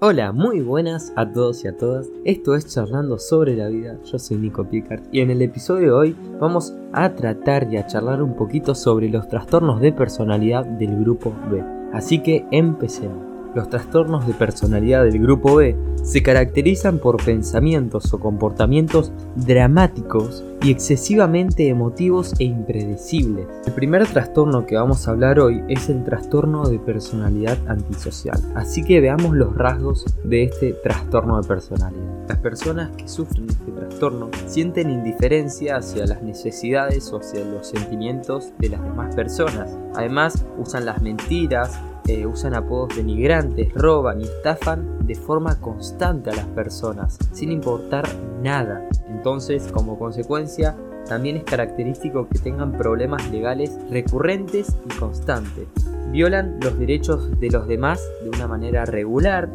Hola, muy buenas a todos y a todas. Esto es Charlando sobre la vida. Yo soy Nico Picard y en el episodio de hoy vamos a tratar y a charlar un poquito sobre los trastornos de personalidad del grupo B. Así que empecemos. Los trastornos de personalidad del grupo B se caracterizan por pensamientos o comportamientos dramáticos y excesivamente emotivos e impredecibles. El primer trastorno que vamos a hablar hoy es el trastorno de personalidad antisocial. Así que veamos los rasgos de este trastorno de personalidad. Las personas que sufren este trastorno sienten indiferencia hacia las necesidades o hacia los sentimientos de las demás personas. Además, usan las mentiras, eh, usan apodos denigrantes, roban y estafan de forma constante a las personas, sin importar nada. Entonces, como consecuencia, también es característico que tengan problemas legales recurrentes y constantes. Violan los derechos de los demás de una manera regular,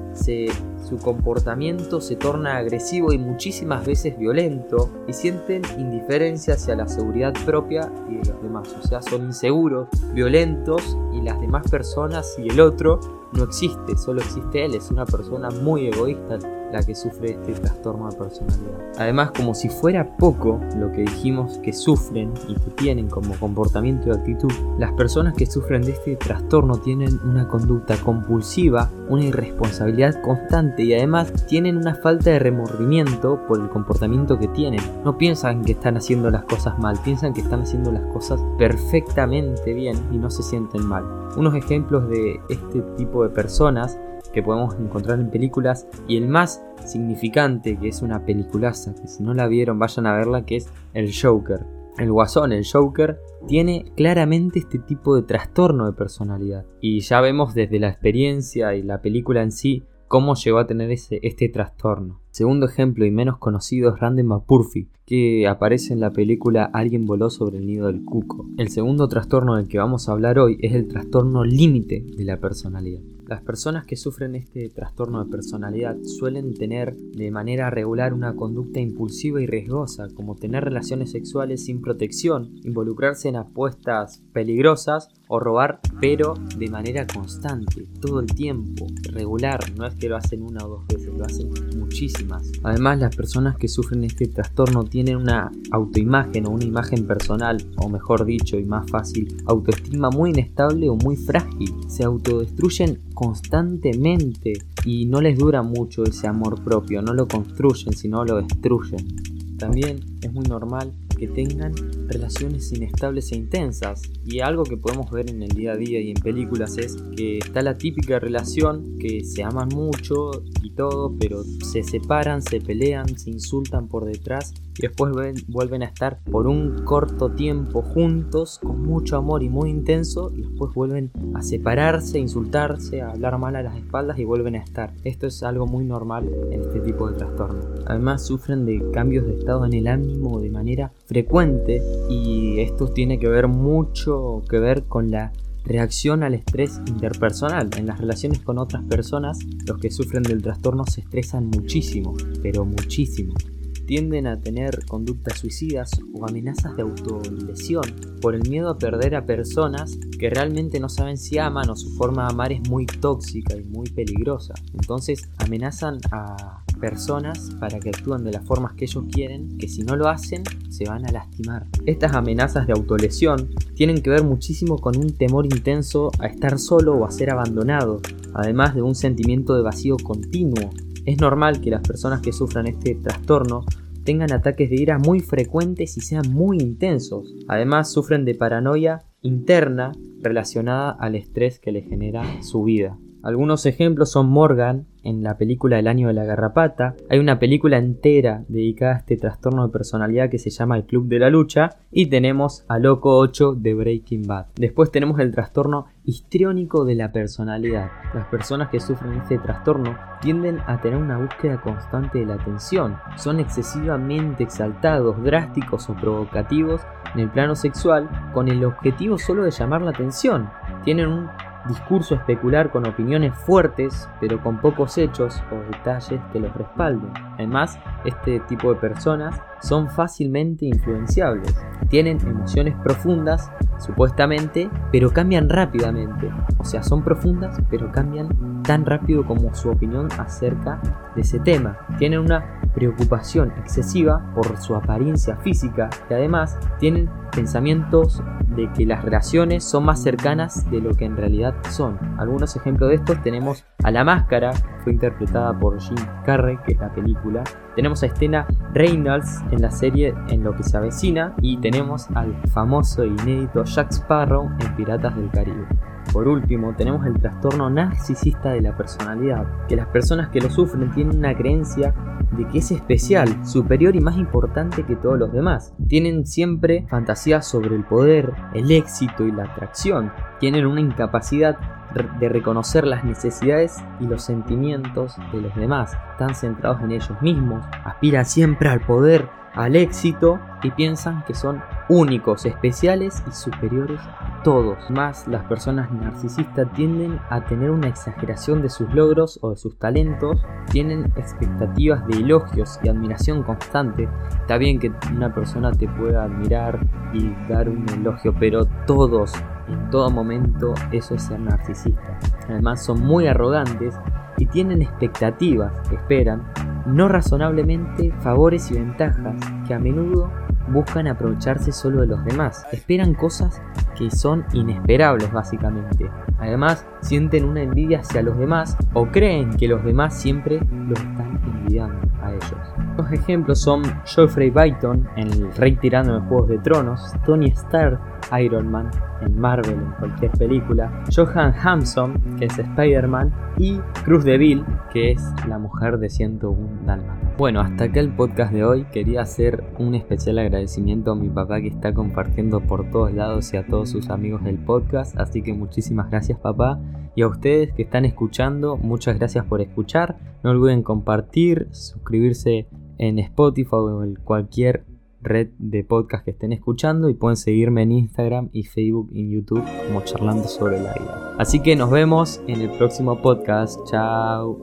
su comportamiento se torna agresivo y muchísimas veces violento y sienten indiferencia hacia la seguridad propia y de los demás. O sea, son inseguros, violentos y las demás personas y el otro no existe, solo existe él, es una persona muy egoísta la que sufre este trastorno de personalidad. Además, como si fuera poco lo que dijimos que sufren y que tienen como comportamiento y actitud, las personas que sufren de este trastorno tienen una conducta compulsiva, una irresponsabilidad constante y además tienen una falta de remordimiento por el comportamiento que tienen. No piensan que están haciendo las cosas mal, piensan que están haciendo las cosas perfectamente bien y no se sienten mal. Unos ejemplos de este tipo de personas que podemos encontrar en películas y el más significante que es una peliculaza que si no la vieron vayan a verla que es el Joker. El Guasón, el Joker, tiene claramente este tipo de trastorno de personalidad y ya vemos desde la experiencia y la película en sí cómo llegó a tener ese, este trastorno. Segundo ejemplo y menos conocido es Randy McPurphy, que aparece en la película Alguien voló sobre el nido del cuco. El segundo trastorno del que vamos a hablar hoy es el trastorno límite de la personalidad. Las personas que sufren este trastorno de personalidad suelen tener de manera regular una conducta impulsiva y riesgosa, como tener relaciones sexuales sin protección, involucrarse en apuestas peligrosas o robar, pero de manera constante, todo el tiempo, regular, no es que lo hacen una o dos veces, lo hacen muchísimas. Además, las personas que sufren este trastorno tienen una autoimagen o una imagen personal, o mejor dicho y más fácil, autoestima muy inestable o muy frágil, se autodestruyen constantemente y no les dura mucho ese amor propio, no lo construyen, sino lo destruyen. También es muy normal que tengan relaciones inestables e intensas. Y algo que podemos ver en el día a día y en películas es que está la típica relación que se aman mucho y todo, pero se separan, se pelean, se insultan por detrás y después vuelven a estar por un corto tiempo juntos con mucho amor y muy intenso y después vuelven a separarse, a insultarse, a hablar mal a las espaldas y vuelven a estar. Esto es algo muy normal en este tipo de trastorno. Además sufren de cambios de estado en el ánimo de manera frecuente y esto tiene que ver mucho que ver con la reacción al estrés interpersonal. En las relaciones con otras personas, los que sufren del trastorno se estresan muchísimo, pero muchísimo tienden a tener conductas suicidas o amenazas de autolesión por el miedo a perder a personas que realmente no saben si aman o su forma de amar es muy tóxica y muy peligrosa. Entonces amenazan a personas para que actúen de las formas que ellos quieren, que si no lo hacen se van a lastimar. Estas amenazas de autolesión tienen que ver muchísimo con un temor intenso a estar solo o a ser abandonado, además de un sentimiento de vacío continuo es normal que las personas que sufran este trastorno tengan ataques de ira muy frecuentes y sean muy intensos. Además, sufren de paranoia interna relacionada al estrés que le genera su vida. Algunos ejemplos son Morgan en la película El año de la garrapata. Hay una película entera dedicada a este trastorno de personalidad que se llama El Club de la Lucha. Y tenemos a Loco 8 de Breaking Bad. Después tenemos el trastorno histriónico de la personalidad. Las personas que sufren este trastorno tienden a tener una búsqueda constante de la atención. Son excesivamente exaltados, drásticos o provocativos en el plano sexual con el objetivo solo de llamar la atención. Tienen un discurso especular con opiniones fuertes, pero con pocos hechos o detalles que los respalden. Además, este tipo de personas son fácilmente influenciables. Tienen emociones profundas, supuestamente, pero cambian rápidamente. O sea, son profundas, pero cambian tan rápido como su opinión acerca de ese tema. Tienen una preocupación excesiva por su apariencia física y además tienen pensamientos de que las relaciones son más cercanas de lo que en realidad son. Algunos ejemplos de estos tenemos a La Máscara, fue interpretada por Jim Carrey, que es la película. Tenemos a Estena Reynolds en la serie En lo que se avecina y tenemos al famoso e inédito Jack Sparrow en Piratas del Caribe. Por último, tenemos el trastorno narcisista de la personalidad, que las personas que lo sufren tienen una creencia de que es especial, superior y más importante que todos los demás. Tienen siempre fantasías sobre el poder, el éxito y la atracción. Tienen una incapacidad de reconocer las necesidades y los sentimientos de los demás. Están centrados en ellos mismos, aspiran siempre al poder, al éxito y piensan que son únicos, especiales y superiores todos. Más las personas narcisistas tienden a tener una exageración de sus logros o de sus talentos, tienen expectativas de elogios y admiración constante. Está bien que una persona te pueda admirar y dar un elogio, pero todos, en todo momento, eso es ser narcisista. Además son muy arrogantes y tienen expectativas, esperan, no razonablemente favores y ventajas que a menudo buscan aprovecharse solo de los demás. Esperan cosas que son inesperables básicamente. Además, sienten una envidia hacia los demás o creen que los demás siempre los están envidiando a ellos. Los ejemplos son Geoffrey Byton El Rey Tirano de Juegos de Tronos, Tony Stark, Iron Man en Marvel en cualquier película, Johan Hampson, que es Spider-Man, y Cruz Deville, que es la mujer de 101 Dalmatas. Bueno, hasta acá el podcast de hoy. Quería hacer un especial agradecimiento a mi papá que está compartiendo por todos lados y a todos sus amigos del podcast. Así que muchísimas gracias papá. Y a ustedes que están escuchando, muchas gracias por escuchar. No olviden compartir, suscribirse en Spotify o en cualquier red de podcast que estén escuchando y pueden seguirme en Instagram y Facebook y YouTube como charlando sobre la vida. Así que nos vemos en el próximo podcast. Chao.